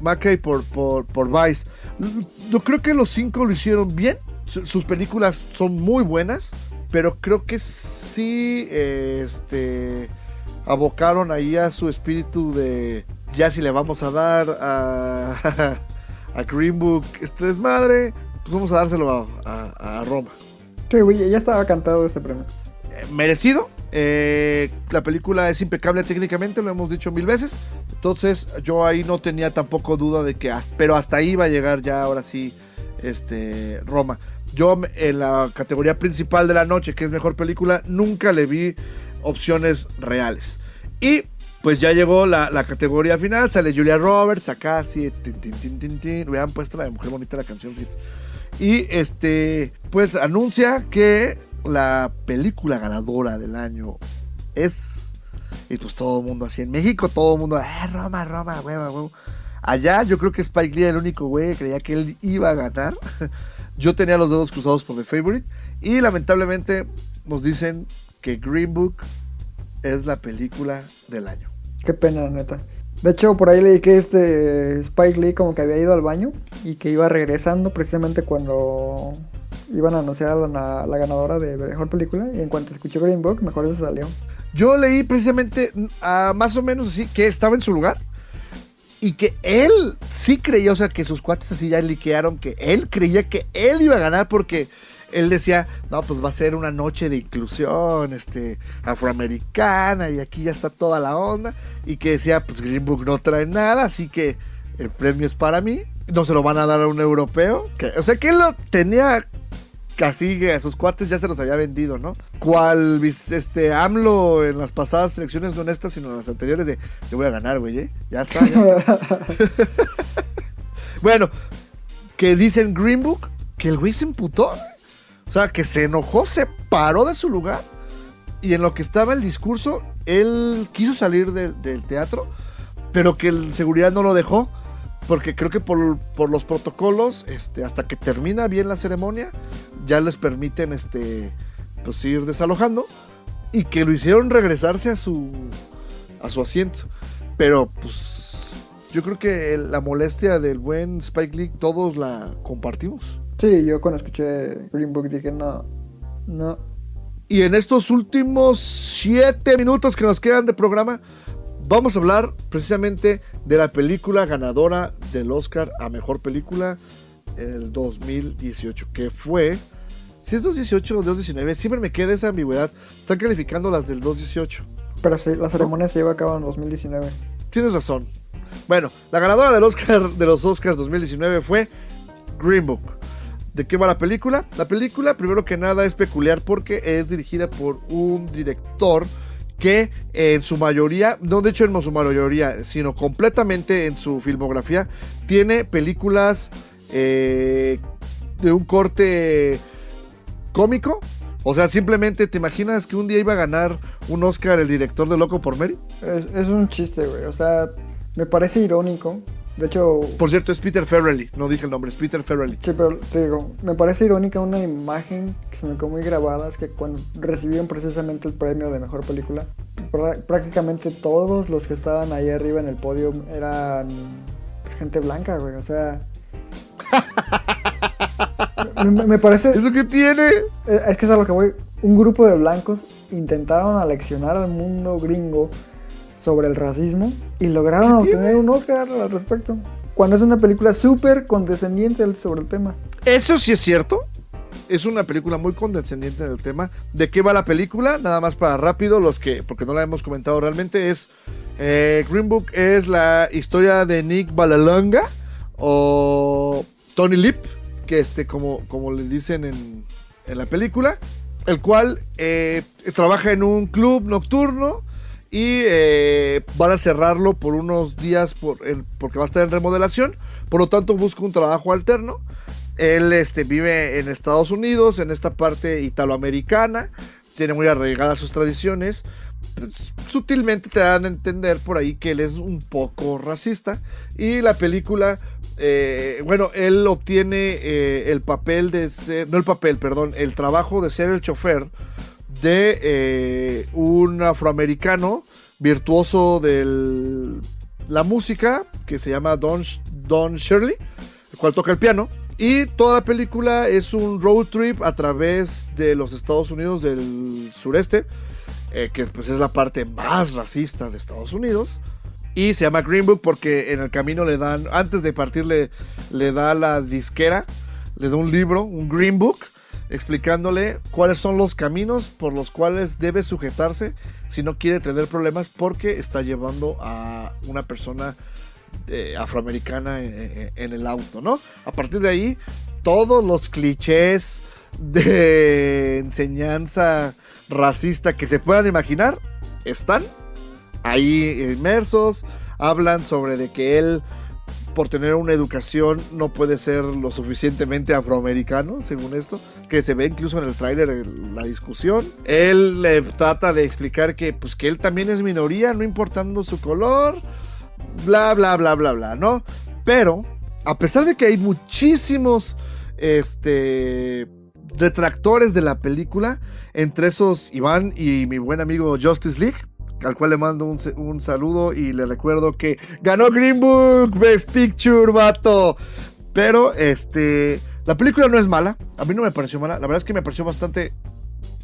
McKay por, por, por Vice. Yo creo que los cinco lo hicieron bien. Su- Sus películas son muy buenas, pero creo que sí este abocaron ahí a su espíritu de ya si le vamos a dar a, a Green Book este desmadre, pues vamos a dárselo a, a- a Roma. Sí, güey, ya estaba cantado ese premio. Eh, merecido. eh, la película es impecable técnicamente, lo hemos dicho mil veces. Entonces yo ahí no tenía tampoco duda de que, pero hasta ahí va a llegar ya ahora sí este, Roma. Yo en la categoría principal de la noche, que es mejor película, nunca le vi opciones reales. Y pues ya llegó la, categoría final, sale Julia Roberts, acá así, tin, tin, tin, tin, puesto la de Mujer Bonita la canción. Y este, pues anuncia que la película ganadora del año es. Y pues todo el mundo así. En México todo el mundo, ah, Roma, Roma, huevo, huevo. Allá yo creo que Spike Lee era el único güey que creía que él iba a ganar. Yo tenía los dedos cruzados por The Favorite. Y lamentablemente nos dicen que Green Book es la película del año. Qué pena, neta. De hecho, por ahí leí que este Spike Lee como que había ido al baño y que iba regresando precisamente cuando iban a anunciar a la, la ganadora de mejor película y en cuanto escuchó Green Book, mejor se salió. Yo leí precisamente ah, más o menos así que estaba en su lugar y que él sí creía, o sea, que sus cuates así ya liquearon que él creía que él iba a ganar porque él decía, no, pues va a ser una noche de inclusión este, afroamericana y aquí ya está toda la onda y que decía, pues Green Book no trae nada, así que el premio es para mí, no se lo van a dar a un europeo, o sea que él lo tenía casi que a sus cuates ya se los había vendido, ¿no? Cual este AMLO en las pasadas elecciones, no en estas, sino en las anteriores, de yo voy a ganar, güey, ¿eh? Ya está. ya. bueno, que dicen Green Book que el güey se emputó. O sea, que se enojó, se paró de su lugar. Y en lo que estaba el discurso, él quiso salir del- del teatro, pero que el seguridad no lo dejó. Porque creo que por, por los protocolos, este, hasta que termina bien la ceremonia, ya les permiten este, pues, ir desalojando. Y que lo hicieron regresarse a su, a su asiento. Pero pues yo creo que la molestia del buen Spike Lee todos la compartimos. Sí, yo cuando escuché Green Book dije, no, no. Y en estos últimos siete minutos que nos quedan de programa, vamos a hablar precisamente de la película ganadora del Oscar a Mejor Película en el 2018, que fue... Si es 2018 o 2019, siempre me queda esa ambigüedad. Están calificando las del 2018. Pero sí, la ceremonia se lleva a cabo en 2019. Tienes razón. Bueno, la ganadora del Oscar de los Oscars 2019 fue Green Book. ¿De qué va la película? La película, primero que nada, es peculiar porque es dirigida por un director que en su mayoría, no de hecho en su mayoría, sino completamente en su filmografía, tiene películas eh, de un corte cómico. O sea, simplemente te imaginas que un día iba a ganar un Oscar el director de Loco por Mary. Es, es un chiste, güey. O sea, me parece irónico. De hecho, Por cierto, es Peter Farrelly, no dije el nombre, es Peter Farrelly. sí, pero te digo, me parece irónica una imagen que se me quedó muy grabada. Es que cuando recibieron precisamente el premio de mejor película, prá- prácticamente todos los que estaban ahí arriba en el podio eran gente blanca, güey. O sea. me, me parece. ¿Eso qué tiene? Eh, Es que es a lo que voy. Un grupo de blancos intentaron aleccionar al mundo gringo sobre el racismo y lograron obtener un Oscar al respecto. Cuando es una película súper condescendiente sobre el tema. Eso sí es cierto. Es una película muy condescendiente en el tema. ¿De qué va la película? Nada más para rápido, los que, porque no la hemos comentado realmente, es eh, Green Book es la historia de Nick Balalanga o Tony Lip, que este, como, como le dicen en, en la película, el cual eh, trabaja en un club nocturno y eh, van a cerrarlo por unos días porque va a estar en remodelación. Por lo tanto, busca un trabajo alterno. Él este, vive en Estados Unidos, en esta parte italoamericana, tiene muy arraigadas sus tradiciones pues, sutilmente te dan a entender por ahí que él es un poco racista. Y la película, eh, bueno, él obtiene eh, el papel de ser, no el papel, perdón, el trabajo de ser el chofer de eh, un afroamericano virtuoso de la música que se llama Don, Don Shirley, el cual toca el piano. Y toda la película es un road trip a través de los Estados Unidos del sureste, eh, que pues es la parte más racista de Estados Unidos. Y se llama Green Book porque en el camino le dan, antes de partir le, le da la disquera, le da un libro, un Green Book, explicándole cuáles son los caminos por los cuales debe sujetarse si no quiere tener problemas porque está llevando a una persona eh, afroamericana en, en- en el auto, ¿no? A partir de ahí, todos los clichés de enseñanza racista que se puedan imaginar están ahí inmersos, hablan sobre de que él por tener una educación no puede ser lo suficientemente afroamericano, según esto, que se ve incluso en el tráiler la discusión. Él le trata de explicar que pues que él también es minoría, no importando su color, bla bla bla bla bla, ¿no? Pero a pesar de que hay muchísimos este detractores de la película, entre esos Iván y mi buen amigo Justice League, al cual le mando un, un saludo y le recuerdo que ganó Green Book Best Picture, vato. Pero este, la película no es mala, a mí no me pareció mala, la verdad es que me pareció bastante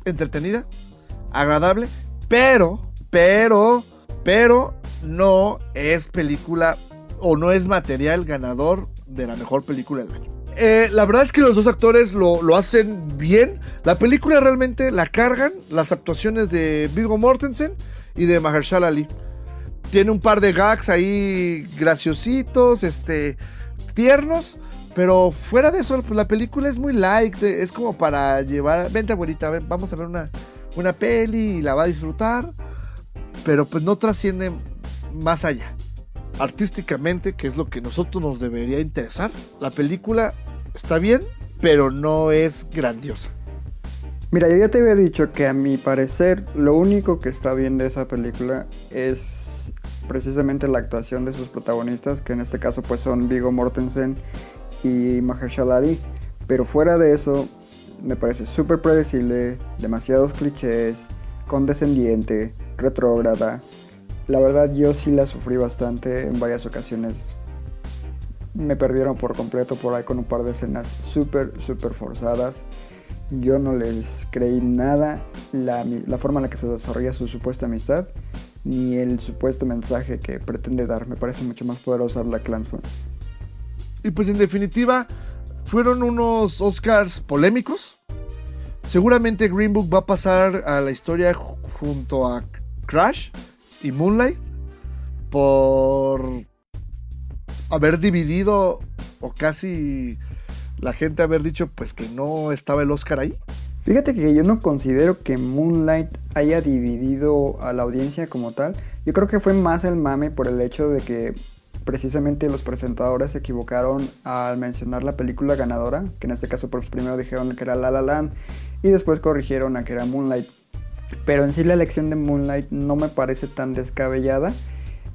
entretenida, agradable, pero, pero, pero no es película o no es material ganador de la mejor película del año. Eh, la verdad es que los dos actores lo, lo hacen bien. La película realmente la cargan las actuaciones de Viggo Mortensen y de Mahershala Ali. Tiene un par de gags ahí graciositos, este, tiernos, pero fuera de eso, pues, la película es muy light, eh, es como para llevar, vente abuelita, vamos a ver una, una peli y la va a disfrutar, pero pues no trasciende más allá. Artísticamente, que es lo que nosotros nos debería interesar, la película está bien, pero no es grandiosa. Mira, yo ya te había dicho que a mi parecer lo único que está bien de esa película es precisamente la actuación de sus protagonistas, que en este caso pues son Viggo Mortensen y Mahershala Ali. Pero fuera de eso, me parece súper predecible, demasiados clichés, condescendiente, retrógrada. La verdad yo sí la sufrí bastante en varias ocasiones. Me perdieron por completo por ahí con un par de escenas súper, súper forzadas. Yo no les creí nada la, la forma en la que se desarrolla su supuesta amistad, ni el supuesto mensaje que pretende dar. Me parece mucho más poderosa Black Clansman. Y pues en definitiva, fueron unos Oscars polémicos. Seguramente Green Book va a pasar a la historia ju- junto a Crash y Moonlight por haber dividido o casi la gente haber dicho pues que no estaba el Oscar ahí. Fíjate que yo no considero que Moonlight haya dividido a la audiencia como tal. Yo creo que fue más el mame por el hecho de que precisamente los presentadores se equivocaron al mencionar la película ganadora, que en este caso pues primero dijeron que era La La Land y después corrigieron a que era Moonlight. Pero en sí la elección de Moonlight no me parece tan descabellada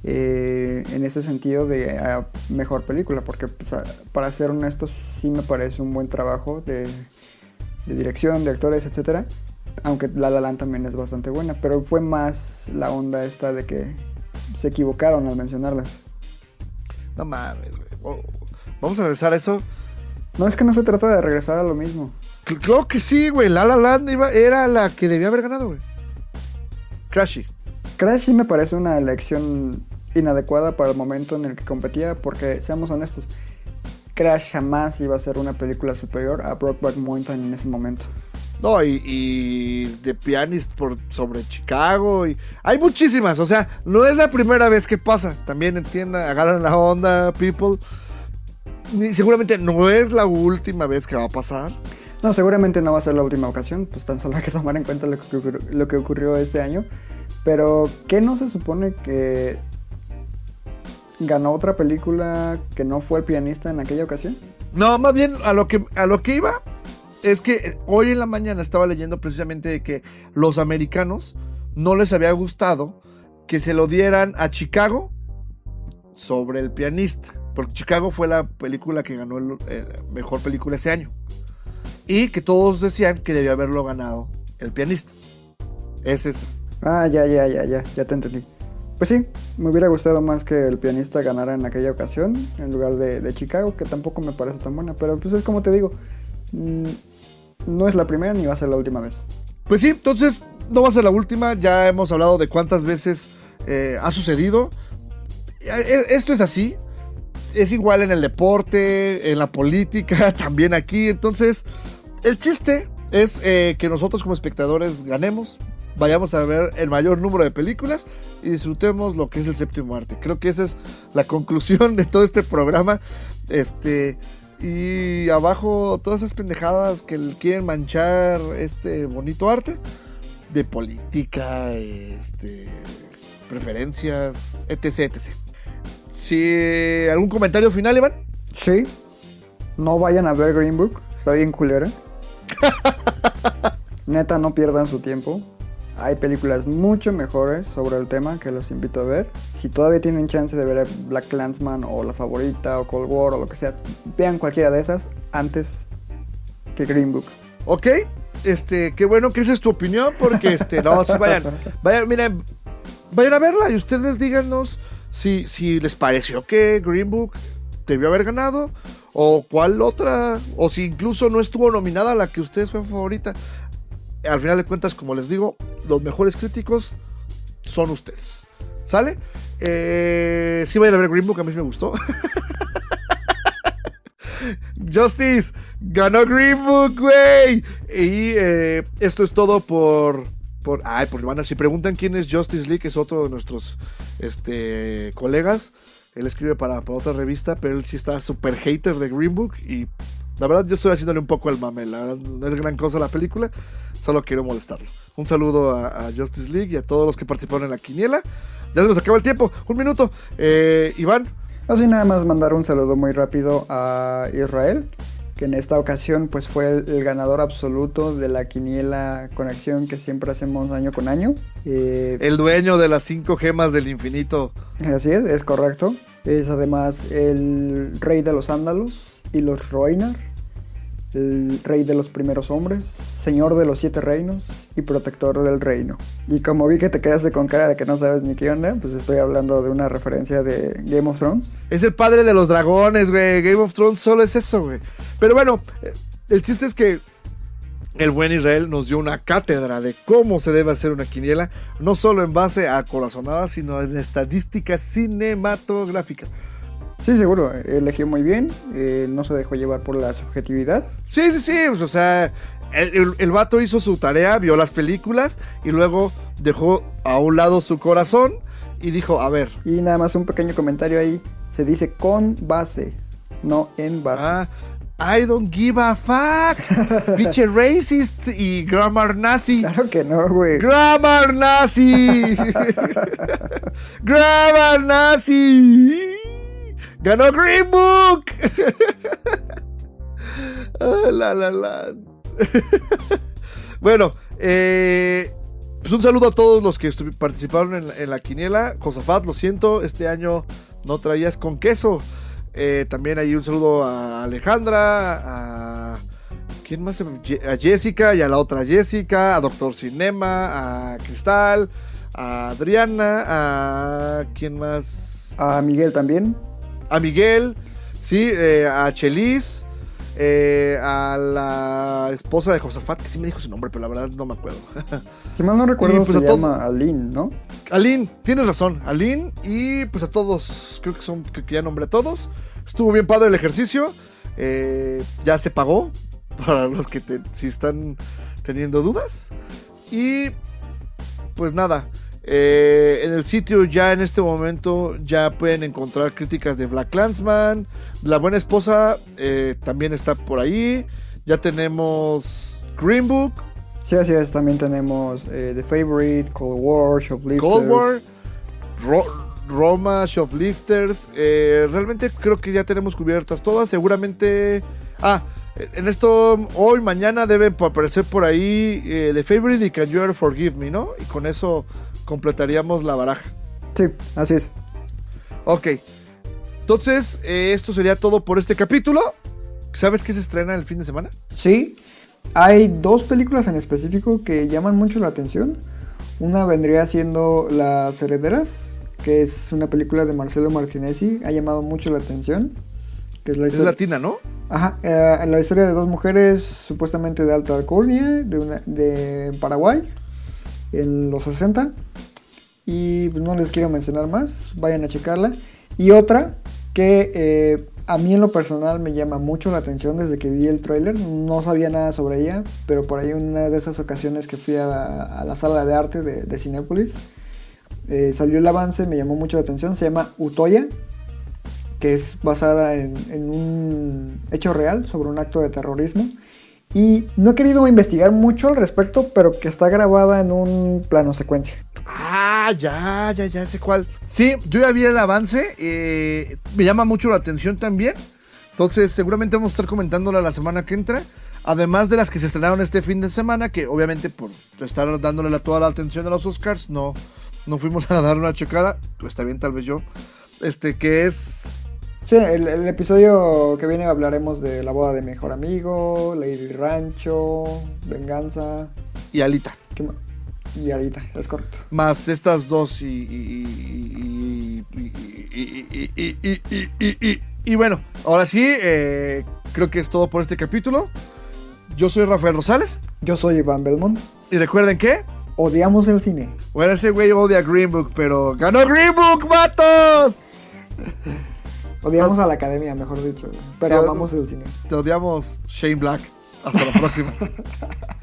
eh, en ese sentido de ah, mejor película, porque pues, ah, para ser honesto sí me parece un buen trabajo de, de dirección, de actores, etcétera. Aunque La La Land también es bastante buena, pero fue más la onda esta de que se equivocaron al mencionarlas. No mames, güey. Oh, Vamos a regresar a eso. No es que no se trata de regresar a lo mismo. Cl- Claro que sí, güey. La La Land iba- era la que debía haber ganado, güey. Crashy. Crash sí me parece una elección inadecuada para el momento en el que competía, porque seamos honestos, Crash jamás iba a ser una película superior a Brokeback Mountain en ese momento. No, y, y The Pianist por, sobre Chicago. Y, hay muchísimas, o sea, no es la primera vez que pasa. También entiendan, agarran la onda, people. Seguramente no es la última vez que va a pasar. No, seguramente no va a ser la última ocasión, pues tan solo hay que tomar en cuenta lo que, ocurrió- lo que ocurrió este año. Pero, ¿qué no se supone que ganó otra película que no fue el pianista en aquella ocasión? No, más bien a lo que, a lo que iba es que hoy en la mañana estaba leyendo precisamente de que los americanos no les había gustado que se lo dieran a Chicago sobre el pianista. Porque Chicago fue la película que ganó el eh, mejor película ese año. Y que todos decían que debió haberlo ganado el pianista. Ese es. Ah, ya, ya, ya, ya, ya te entendí. Pues sí, me hubiera gustado más que el pianista ganara en aquella ocasión, en lugar de, Chicago, que tampoco me parece tan buena. Pero pues es como te digo, mm, no es la primera ni va a ser la última vez. Pues sí, entonces no va a ser la última. Ya hemos hablado de cuántas veces eh, ha sucedido. Eh, Esto es así. Es igual en el deporte, en la política, también aquí. Entonces, el chiste es eh, que nosotros como espectadores ganemos, vayamos a ver el mayor número de películas y disfrutemos lo que es el séptimo arte. Creo que esa es la conclusión de todo este programa. Este. Y abajo todas esas pendejadas que quieren manchar este bonito arte de política, este, preferencias, etc, etc. Si algún comentario final, Iván. Sí, no vayan a ver Green Book, está bien culera. Neta, no pierdan su tiempo. Hay películas mucho mejores sobre el tema que los invito a ver. Si todavía tienen chance de ver Black Clansman o La Favorita o Cold War o lo que sea, vean cualquiera de esas antes que Green Book. Ok, este, qué bueno que esa es tu opinión, porque este, no, sí, vayan, vayan, miren, vayan a verla y ustedes díganos si, si les pareció que Green Book debió haber ganado, o cuál otra, o si incluso no estuvo nominada a la que ustedes fue favorita. Al final de cuentas, como les digo, los mejores críticos son ustedes. ¿Sale? Eh, sí, vayan a ver Green Book, a mí me gustó. Justice ganó Green Book, güey. Y eh, esto es todo por. por ay, por van a- si preguntan quién es Justice League, es otro de nuestros este, colegas. Él escribe para, para otra revista, pero él sí está súper hater de Green Book. Y la verdad, yo estoy haciéndole un poco el mame. La verdad, no es gran cosa la película, solo quiero molestarlo. Un saludo a, a Justice League y a todos los que participaron en la quiniela. Ya se nos acaba el tiempo, un minuto. Eh, Iván, Así nada más mandar un saludo muy rápido a Israel, que en esta ocasión pues fue el, el ganador absoluto de la quiniela conexión que siempre hacemos año con año. Eh, el dueño de las cinco gemas del infinito. Así es, es correcto. Es además el rey de los ándalos y los Roinar, el rey de los primeros hombres, señor de los siete reinos y protector del reino. Y como vi que te quedaste con cara de que no sabes ni qué onda, pues estoy hablando de una referencia de Game of Thrones. Es el padre de los dragones, güey. Game of Thrones solo es eso, güey. Pero bueno, eh, el chiste es que el buen Israel nos dio una cátedra de cómo se debe hacer una quiniela, no solo en base a corazonadas, sino en estadística cinematográfica. Sí, seguro, eligió muy bien, eh, no se dejó llevar por la subjetividad. Sí, sí, sí, pues, o sea, el, el- el vato hizo su tarea, vio las películas y luego dejó a un lado su corazón y dijo, a ver, Y nada más un pequeño comentario ahí, se dice con base, no en base. Ah, I don't give a fuck. Pinche racist y grammar nazi. Claro que no, güey. Grammar nazi. grammar nazi. Ganó Green Book. Ah, la, la, la. bueno, eh, pues un saludo a todos los que participaron en, la- quiniela. Josafat, lo siento, este año no traías con queso. Eh, también hay un saludo a Alejandra, a... ¿Quién más? A Jessica y a la otra Jessica, a Doctor Cinema, a Cristal, a Adriana, a... ¿Quién más? A Miguel también. A Miguel, sí, eh, a Chelis, eh, a la esposa de Josafat, que sí me dijo su nombre, pero la verdad no me acuerdo. Si mal no recuerdo, pues, se llama Aline, ¿no? Aline, tienes razón, Aline y pues a todos, creo que son, creo que ya nombré a todos. Estuvo bien padre el ejercicio, eh, ya se pagó para los que te- si están teniendo dudas. Y pues nada, eh, en el sitio ya en este momento ya pueden encontrar críticas de Black Clansman. La buena esposa eh, también está por ahí. Ya tenemos Green Book, Sí, así es. También tenemos eh, The Favorite, Cold War, Shoplifters. Cold War, Ro- Roma, Shoplifters. realmente creo que ya tenemos cubiertas todas. Seguramente. Ah, En esto, hoy, mañana debe aparecer por ahí The Favorite y Can You Ever Forgive Me, ¿no? Y con eso completaríamos la baraja. Sí, así es. Ok. Entonces, eh, esto sería todo por este capítulo. ¿Sabes qué se estrena el fin de semana? Sí, hay dos películas en específico que llaman mucho la atención. Una vendría siendo Las Herederas, que es una película de Marcelo Martinezzi, ha llamado mucho la atención. Que es la Es historia, latina, ¿no? Ajá, eh, la historia de dos mujeres supuestamente de alta alcurnia, de, una, de Paraguay, en los 60. Y no les quiero mencionar más, vayan a checarla. Y otra que eh, a mí en lo personal me llama mucho la atención desde que vi el tráiler. No sabía nada sobre ella, pero por ahí una de esas ocasiones que fui a, la sala de arte de, de Cinépolis, eh, salió el avance, me llamó mucho la atención. Se llama Utoya, que es basada en un hecho real sobre un acto de terrorismo. Y no he querido investigar mucho al respecto, pero que está grabada en un plano secuencia. Ah, ya, ya, ya sé cuál. Sí, yo ya vi el avance. eh, me llama mucho la atención también. Entonces, seguramente vamos a estar comentándola la semana que entra. Además de las que se estrenaron este fin de semana, que obviamente por estar dándole toda la atención a los Oscars, no, no fuimos a dar una checada. Está bien, tal vez yo. Este, que es. Sí, el, el episodio que viene hablaremos de la boda de mejor amigo, Lady Rancho, Venganza Y Alita. ¿qué ma- y Alita, es correcto. Más estas dos y. Y, y, y, bueno, ahora sí, eh, creo que es todo por este capítulo. Yo soy Rafael Rosales. Yo soy Iván Belmont. Y recuerden que. Odiamos el cine. Bueno, ese güey odia Green Book, pero ganó Green Book, vatos. Odiamos a la academia, mejor dicho. Pero amamos el cine. Te odiamos, Shane Black. Hasta la próxima.